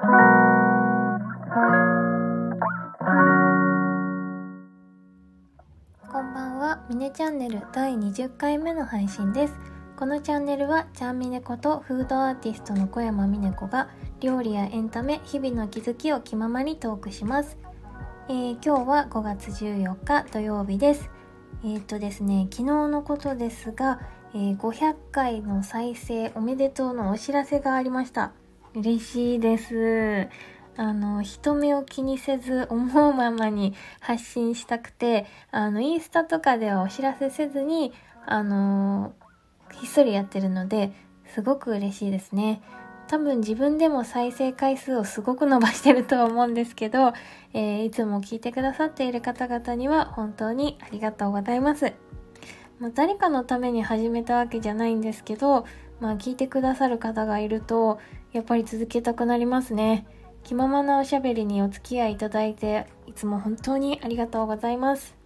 こんばんは、ミネチャンネル第20回目の配信です。このチャンネルは、ちゃんみねことフードアーティストの小山みね子が、料理やエンタメ、日々の気づきを気ままにトークします。えー、今日は5月14日土曜日です。えー、っとですね、昨日のことですが、えー、500回の再生おめでとうのお知らせがありました。嬉しいです。あの、人目を気にせず思うままに発信したくて、あの、インスタとかではお知らせせずに、あの、ひっそりやってるので、すごく嬉しいですね。多分自分でも再生回数をすごく伸ばしてるとは思うんですけど、えー、いつも聞いてくださっている方々には本当にありがとうございます。まあ、誰かのために始めたわけじゃないんですけど、まあ聞いてくださる方がいると、やっぱり続けたくなりますね。気ままなおしゃべりにお付き合いいただいて、いつも本当にありがとうございます。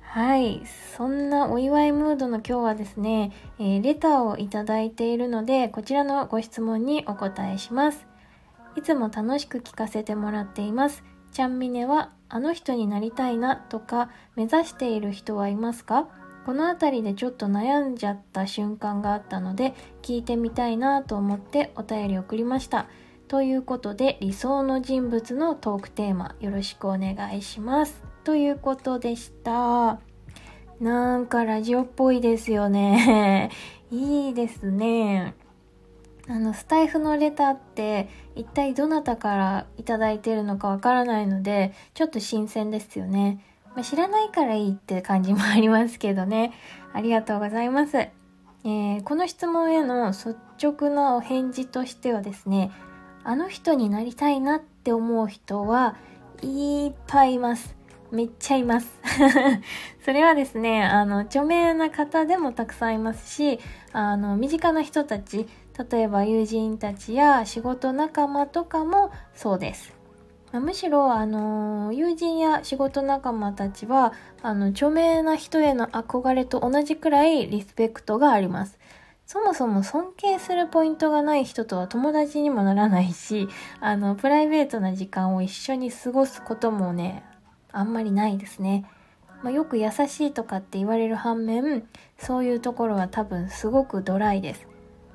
はい。そんなお祝いムードの今日はですね、えー、レターをいただいているので、こちらのご質問にお答えします。いつも楽しく聞かせてもらっています。ちゃんみねは、あの人になりたいなとか、目指している人はいますか？この辺りでちょっと悩んじゃった瞬間があったので聞いてみたいなと思ってお便り送りました。ということで理想の人物のトークテーマよろしくお願いします。ということでした。なんかラジオっぽいですよね。いいですね。あの、スタイフのレターって一体どなたからいただいてるのかわからないので、ちょっと新鮮ですよね。まあ、知らないからいいって感じもありますけどね。ありがとうございます。えー、この質問への率直なお返事としてはですね、あの人になりたいなって思う人はいっぱいいます。めっちゃいます。それはですね、あの、著名な方でもたくさんいますし、あの、身近な人たち、例えば友人たちや仕事仲間とかもそうです。まむしろ、あの、友人や仕事仲間たちは、あの、著名な人への憧れと同じくらいリスペクトがあります。そもそも尊敬するポイントがない人とは友達にもならないし、あの、プライベートな時間を一緒に過ごすこともね、あんまりないですね。まあ、よく優しいとかって言われる反面、そういうところは多分すごくドライです。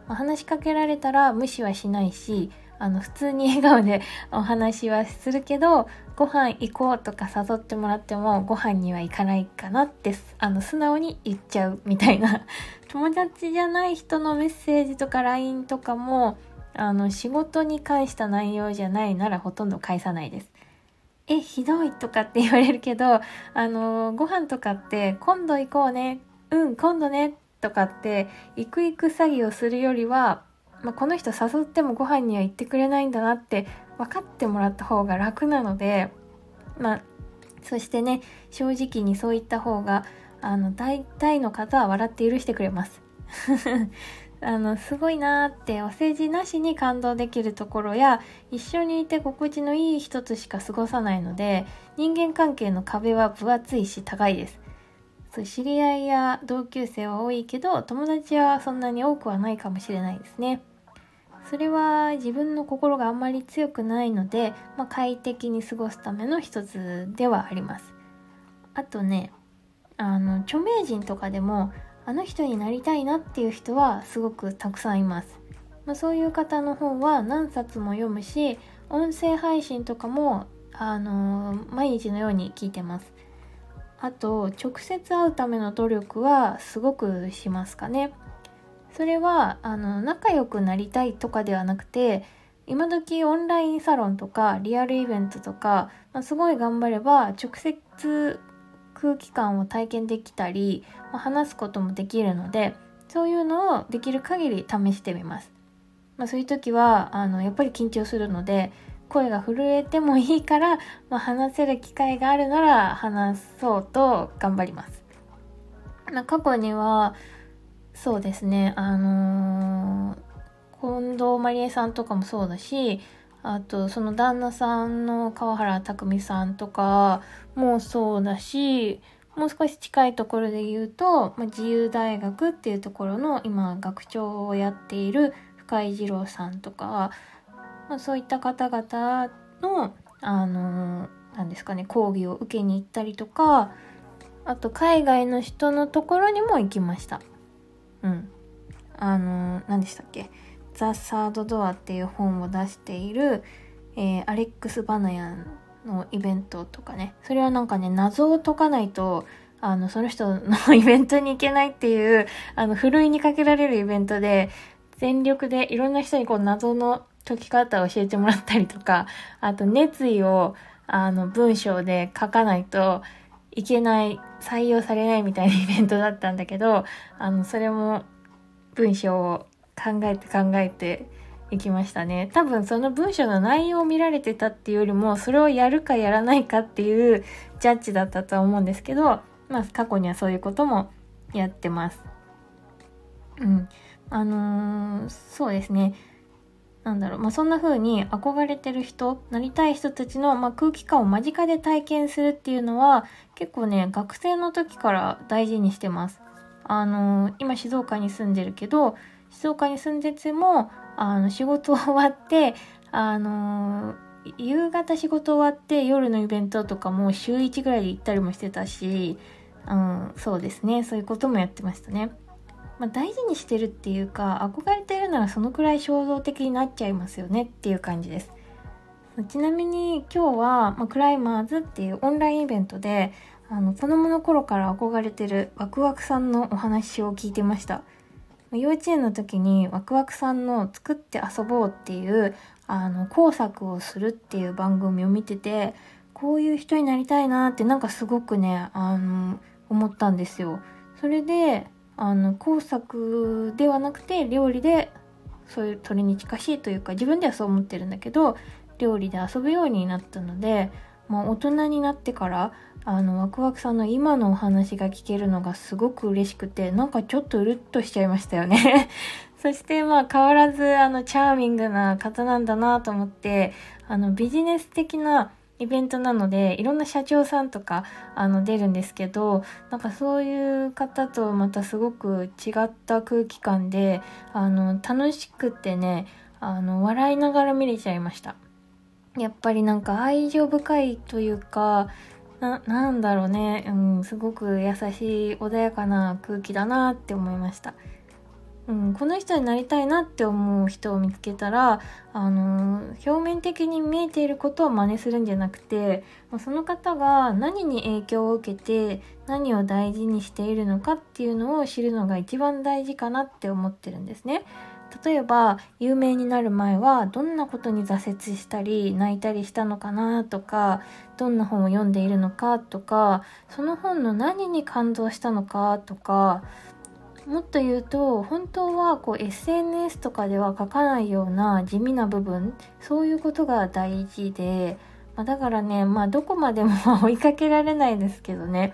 まあ、話しかけられたら無視はしないし、あの、普通に笑顔でお話はするけど、ご飯行こうとか誘ってもらっても、ご飯には行かないかなって、あの、素直に言っちゃうみたいな。友達じゃない人のメッセージとか LINE とかも、あの、仕事に関した内容じゃないならほとんど返さないです。え、ひどいとかって言われるけど、あの、ご飯とかって今度行こうね、うん、今度ね、とかって、行く行く詐欺をするよりは、まあ、この人誘ってもご飯には行ってくれないんだなって分かってもらった方が楽なので、まあ、そしてね、正直にそういった方が、あの、大体の方は笑って許してくれます。あの、すごいなーってお世辞なしに感動できるところや、一緒にいて心地のいい人としか過ごさないので、人間関係の壁は分厚いし高いです。そう知り合いや同級生は多いけど、友達はそんなに多くはないかもしれないですね。それは自分の心があんまり強くないので、まあ、快適に過ごすための一つではあります。あとね、あの、著名人とかでも、あの人になりたいなっていう人はすごくたくさんいます。まあ、そういう方の本は何冊も読むし、音声配信とかも、あのー、毎日のように聞いてます。あと、直接会うための努力はすごくしますかね。それはあの仲良くなりたいとかではなくて今時オンラインサロンとかリアルイベントとか、まあ、すごい頑張れば直接空気感を体験できたり、まあ、話すこともできるのでそういうのをできる限り試してみます。まあ、そういう時はあのやっぱり緊張するので声が震えてもいいから、まあ、話せる機会があるなら話そうと頑張ります。ま、過去にはそうですね。あのー、近藤まりえさんとかもそうだしあとその旦那さんの川原拓海さんとかもそうだしもう少し近いところで言うと、まあ、自由大学っていうところの今学長をやっている深井二郎さんとかまあ、そういった方々のあの何ですかね講義を受けに行ったりとかあと海外の人のところにも行きました。うん。あの何でしたっけ「ザ・サード・ドア」っていう本を出している、えー、アレックス・バナヤンのイベントとかね。それはなんかね謎を解かないとあのその人のイベントに行けないっていうあのふるいにかけられるイベントで全力でいろんな人にこう謎の解き方を教えてもらったりとかあと熱意をあの文章で書かないといけない採用されないみたいなイベントだったんだけどあのそれも文章を考えて考えていきましたね。多分その文章の内容を見られてたっていうよりも、それをやるかやらないかっていうジャッジだったとは思うんですけど、まあ過去にはそういうこともやってます。うん。あのー、そうですね。なんだろう、まあ、そんな風に憧れてる人、なりたい人たちの、まあ、空気感を間近で体験するっていうのは、結構ね、学生の時から大事にしてます。あのー、今静岡に住んでるけど、静岡に住んでても、あの、仕事終わって、あのー、夕方仕事終わって夜のイベントとかも週1ぐらいで行ったりもしてたし、うん、そうですね。そういうこともやってましたね。まあ、大事にしてるっていうか、憧れてるならそのくらい衝動的になっちゃいますよねっていう感じです。ちなみに今日は、まあ、クライマーズっていうオンラインイベントで、あの、子供の頃から憧れてるワクワクさんのお話を聞いてました。幼稚園の時にワクワクさんの作って遊ぼうっていうあの工作をするっていう番組を見ててこういう人になりたいなってなんかすごくねあの思ったんですよ。それであの工作ではなくて料理でそういう鳥に近しいというか自分ではそう思ってるんだけど料理で遊ぶようになったので、まあ、大人になってからあのワクワクさんの今のお話が聞けるのがすごく嬉しくてなんかちょっとうるっとしちゃいましたよね。そしてまあ変わらずあのチャーミングな方なんだなと思ってあのビジネス的なイベントなのでいろんな社長さんとかあの出るんですけどなんかそういう方とまたすごく違った空気感であの楽しくてねあの笑いながら見れちゃいましたやっぱりなんか愛情深いというかな、なんだろうね。うん、すごく優しい、穏やかな空気だなって思いました。うん、この人になりたいなって思う人を見つけたら、あのー、表面的に見えていることを真似するんじゃなくて、その方が何に影響を受けて何を大事にしているのかっていうのを知るのが一番大事かなって思ってるんですね。例えば有名になる前はどんなことに挫折したり泣いたりしたのかなとかどんな本を読んでいるのかとかその本の何に感動したのかとかもっと言うと本当はこう SNS とかでは書かないような地味な部分そういうことが大事で、まあ、だからねまあどこまでも追いかけられないですけどね、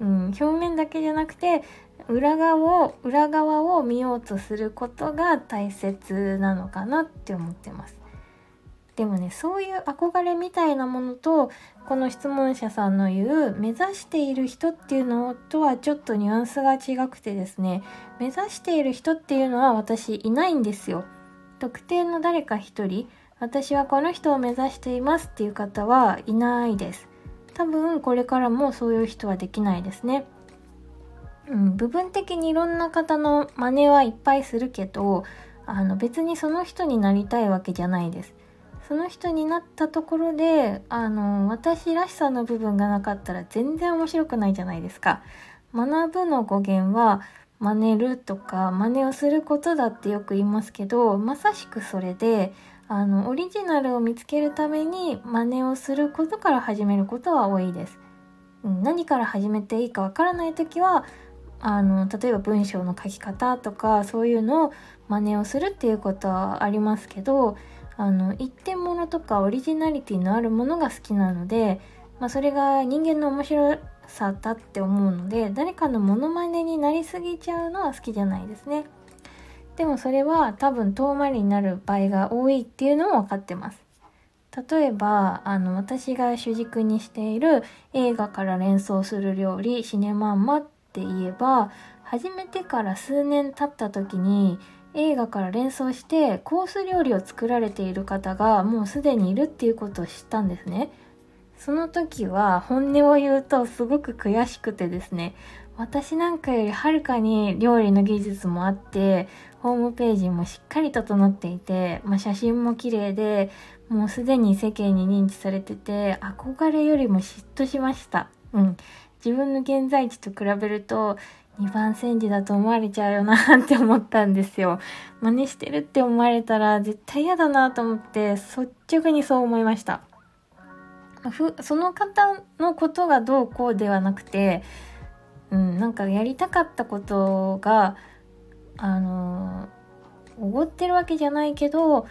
うん、表面だけじゃなくて裏側を裏側を見ようとすることが大切なのかなって思ってます。でもねそういう憧れみたいなものとこの質問者さんの言う目指している人っていうのとはちょっとニュアンスが違くてですね目指している人っていうのは私いないんですよ。特定の誰か一人私はこの人を目指していますっていう方はいないです。多分これからもそういう人はできないですね。うん、部分的にいろんな方の真似はいっぱいするけどあの別にその人になりたいわけじゃないです。その人になったところであの私らしさの部分がなかったら全然面白くないじゃないですか。学ぶの語源は真似るとか真似をすることだってよく言いますけどまさしくそれであのオリジナルを見つけるために真似をすることから始めることは多いです。何から始めていいかわからない時はあの例えば文章の書き方とかそういうのを真似をするっていうことはありますけどあの一点物とかオリジナリティのあるものが好きなので、まあ、それが人間の面白さだって思うので誰かのモノマネになりすぎちゃうのは好きじゃないですね。でもそれは多分遠回りになる場合が多いっていうのも分かってます。例えばあの私が主軸にしている映画から連想する料理シネマンマって言えば始めてから数年経った時に映画から連想してコース料理を作られている方がもうすでにいるっていうことを知ったんですね。その時は本音を言うとすごく悔しくてですね、私なんかよりはるかに料理の技術もあって、ホームページもしっかり整っていて、まあ、写真も綺麗で、もうすでに世間に認知されてて、憧れよりも嫉妬しました。うん。自分の現在地と比べると、2番煎じだと思われちゃうよなって思ったんですよ。真似してるって思われたら絶対嫌だなと思って率直にそう思いました。その方のことがどうこうではなくて、うん、なんかやりたかったことが、あのおごってるわけじゃないけど、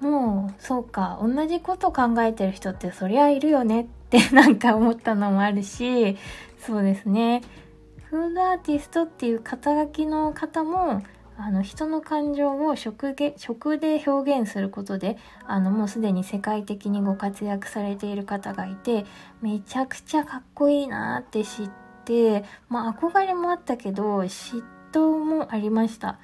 もう、そうか、同じこと考えてる人ってそりゃいるよねってなんか思ったのもあるし、そうですね。フードアーティストっていう肩書きの方もあの人の感情を食で表現することであのもうすでに世界的にご活躍されている方がいてめちゃくちゃかっこいいなって知ってまあ憧れもあったけど嫉妬もありました。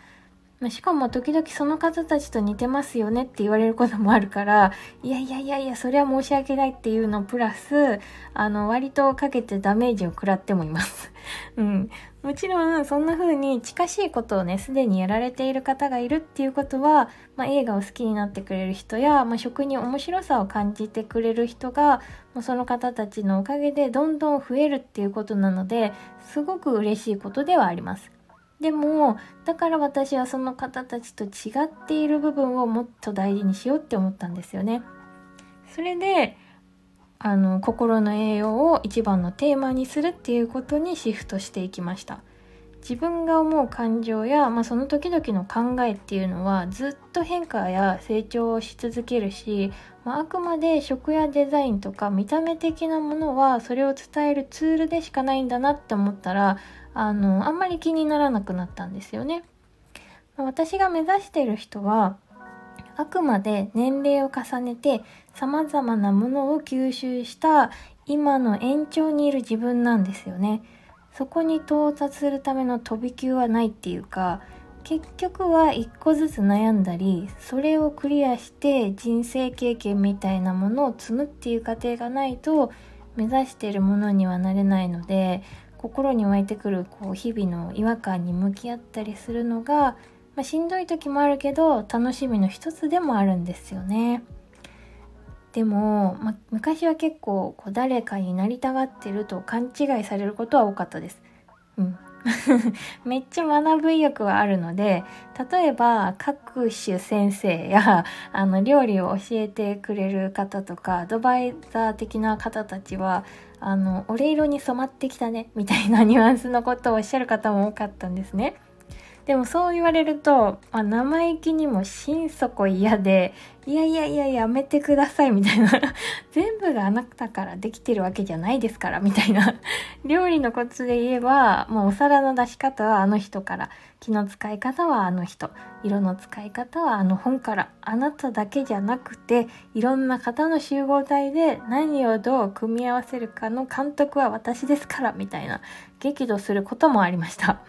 ましかも時々その方たちと似てますよねって言われることもあるから、いやいやいやいや、それは申し訳ないっていうのプラス、あの、割とかけてダメージを食らってもいます。うん。もちろん、そんな風に近しいことをね、すでにやられている方がいるっていうことは、まあ、映画を好きになってくれる人や、まあ、食に面白さを感じてくれる人が、もうその方たちのおかげでどんどん増えるっていうことなので、すごく嬉しいことではあります。でも、だから私はその方たちと違っている部分をもっと大事にしようって思ったんですよね。それで、あの、心の栄養を一番のテーマにするっていうことにシフトしていきました。自分が思う感情や、まあ、その時々の考えっていうのはずっと変化や成長をし続けるし、まあ、あくまで食やデザインとか見た目的なものはそれを伝えるツールでしかないんだなって思ったらあのあんまり気にならなくなったんですよね。私が目指している人はあくまで年齢を重ねて様々なものを吸収した今の延長にいる自分なんですよね。そこに到達するための飛び級はないっていうか結局は一個ずつ悩んだりそれをクリアして人生経験みたいなものを積むっていう過程がないと目指しているものにはなれないので心に湧いてくるこう日々の違和感に向き合ったりするのが、まあ、しんどい時もあるけど楽しみの一つでもあるんですよね。でも、ま昔は結構こう誰かになりたがってると勘違いされることは多かったです。うん。めっちゃ学ぶ意欲はあるので、例えば各種先生や あの料理を教えてくれる方とかアドバイザー的な方たちはあの、俺色に染まってきたね、みたいなニュアンスのことをおっしゃる方も多かったんですね。でもそう言われると、あ、生意気にも心底嫌で、いやいやいややめてくださいみたいな。全部があなたからできてるわけじゃないですからみたいな。料理のコツで言えば、もうお皿の出し方はあの人から、気の使い方はあの人、色の使い方はあの本から、あなただけじゃなくて、いろんな方の集合体で何をどう組み合わせるかの監督は私ですからみたいな。激怒することもありました。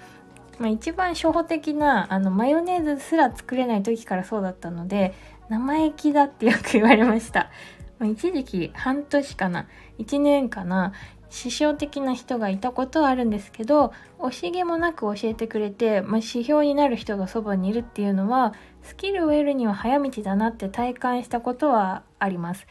まあ、一番初歩的なあのマヨネーズすら作れない時からそうだったので生意気だってよく言われました、まあ、一時期半年かな1年かな師匠的な人がいたことはあるんですけど惜しげもなく教えてくれて、まあ、指標になる人がそばにいるっていうのはスキルを得るには早道だなって体感したことはあります。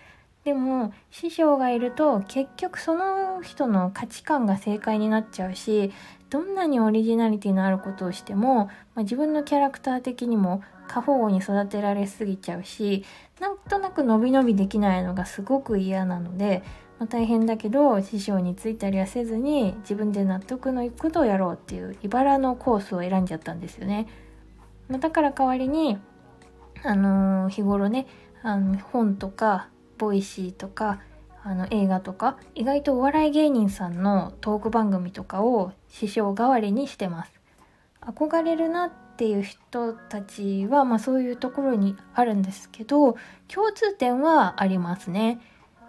でも師匠がいると結局その人の価値観が正解になっちゃうしどんなにオリジナリティのあることをしても、まあ、自分のキャラクター的にも過保護に育てられすぎちゃうしなんとなく伸び伸びできないのがすごく嫌なので、まあ、大変だけど師匠についたりはせずに自分で納得のいくことをやろうっていう茨のコースを選んじゃったんですよね。まあ、だから代わりにあのー、日頃ねあの本とか Voicy とかあの映画とか意外とお笑い芸人さんのトーク番組とかを師匠代わりにしてます。憧れるなっていう人たちは、まあ、そういうところにあるんですけど共通点はありますね。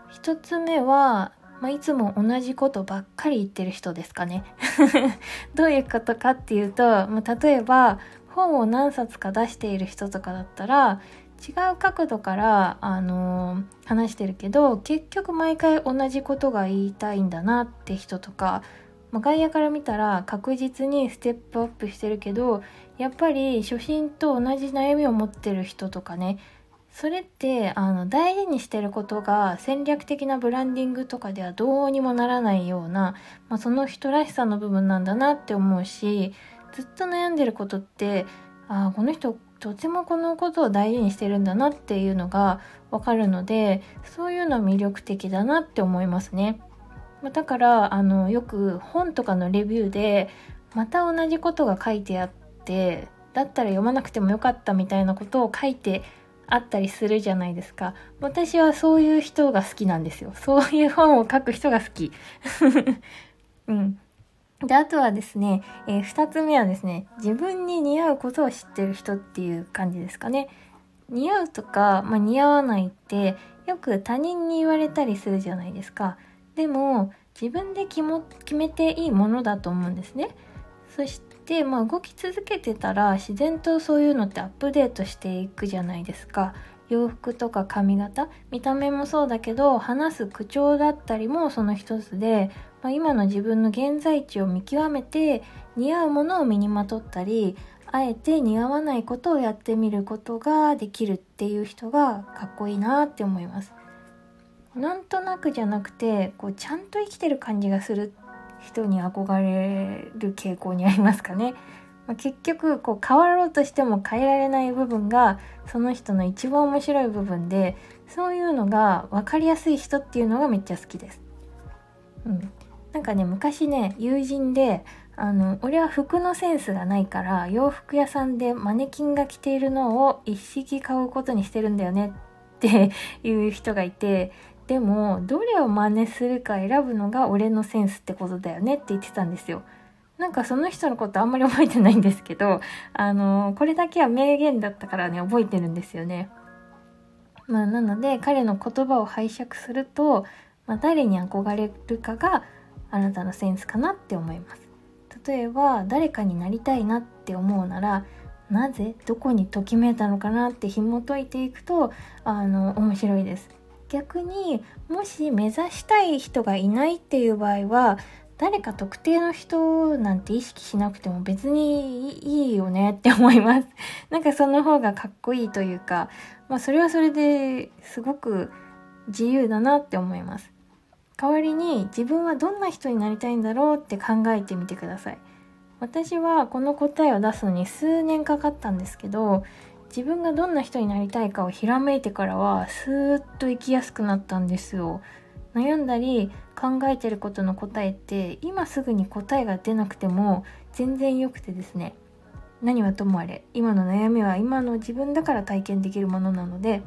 一つ目は、まあ、いつも同じことばっかり言ってる人ですかね。どういうことかっていうと、まあ、例えば本を何冊か出している人とかだったら違う角度からあの話してるけど結局毎回同じことが言いたいんだなって人とか、まあ、外野から見たら確実にステップアップしてるけどやっぱり初心と同じ悩みを持ってる人とかねそれってあの大事にしてることが戦略的なブランディングとかではどうにもならないような、まあ、その人らしさの部分なんだなって思うしずっと悩んでることってあこの人とてもこのことを大事にしてるんだなっていうのがわかるのでそういうの魅力的だなって思いますね。だからあのよく本とかのレビューでまた同じことが書いてあってだったら読まなくてもよかったみたいなことを書いてあったりするじゃないですか。私はそういう人が好きなんですよ。そういう本を書く人が好き。うん。で、あとはですね、えー、二つ目はですね、自分に似合うことを知ってる人っていう感じですかね。似合うとか、まあ、似合わないってよく他人に言われたりするじゃないですか。でも、自分で決も決めていいものだと思うんですね。そして、まあ、動き続けてたら自然とそういうのってアップデートしていくじゃないですか。洋服とか髪型？見た目もそうだけど話す口調だったりもその一つでまあ、今の自分の現在地を見極めて似合うものを身にまとったりあえて似合わないことをやってみることができるっていう人がかっこいいなって思います。なんとなくじゃなくてこうちゃんと生きてる感じがする人に憧れる傾向にありますかね。まあ、結局こう変わろうとしても変えられない部分がその人の一番面白い部分でそういうのが分かりやすい人っていうのがめっちゃ好きです。うん、なんかね昔ね友人であの俺は服のセンスがないから洋服屋さんでマネキンが着ているのを一式買うことにしてるんだよねっていう人がいてでもどれを真似するか選ぶのが俺のセンスってことだよねって言ってたんですよ。なんかその人のことあんまり覚えてないんですけど、あの、これだけは名言だったからね、覚えてるんですよね。まあ、なので、彼の言葉を拝借すると、まあ、誰に憧れるかがあなたのセンスかなって思います例えば誰かになりたいなって思うならなぜどこにときめいたのかなって紐解いていくとあの面白いです逆にもし目指したい人がいないっていう場合は誰か特定の人なんて意識しなくても別にいいよねって思います。なんかその方がかっこいいというか、まあそれはそれですごく自由だなって思います。代わりに自分はどんな人になりたいんだろうって考えてみてください。私はこの答えを出すのに数年かかったんですけど自分がどんな人になりたいかをひらめいてからはスーッと生きやすくなったんですよ。悩んだり考えてることの答えって今すぐに答えが出なくても全然良くてですね。何はともあれ今の悩みは今の自分だから体験できるものなので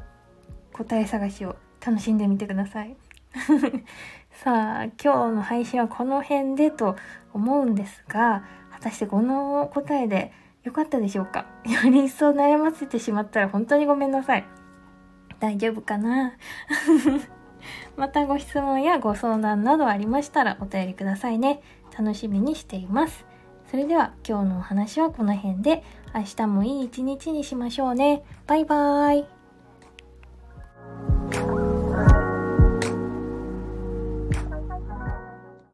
答え探しを楽しんでみてください。さあ、今日の配信はこの辺でと思うんですが、果たしてこの答えで良かったでしょうか？より一層悩ませてしまったら本当にごめんなさい。大丈夫かな？またご質問やご相談などありましたらお便りくださいね。楽しみにしています。それでは今日のお話はこの辺で明日もいい一日にしましょうね。バイバーイ。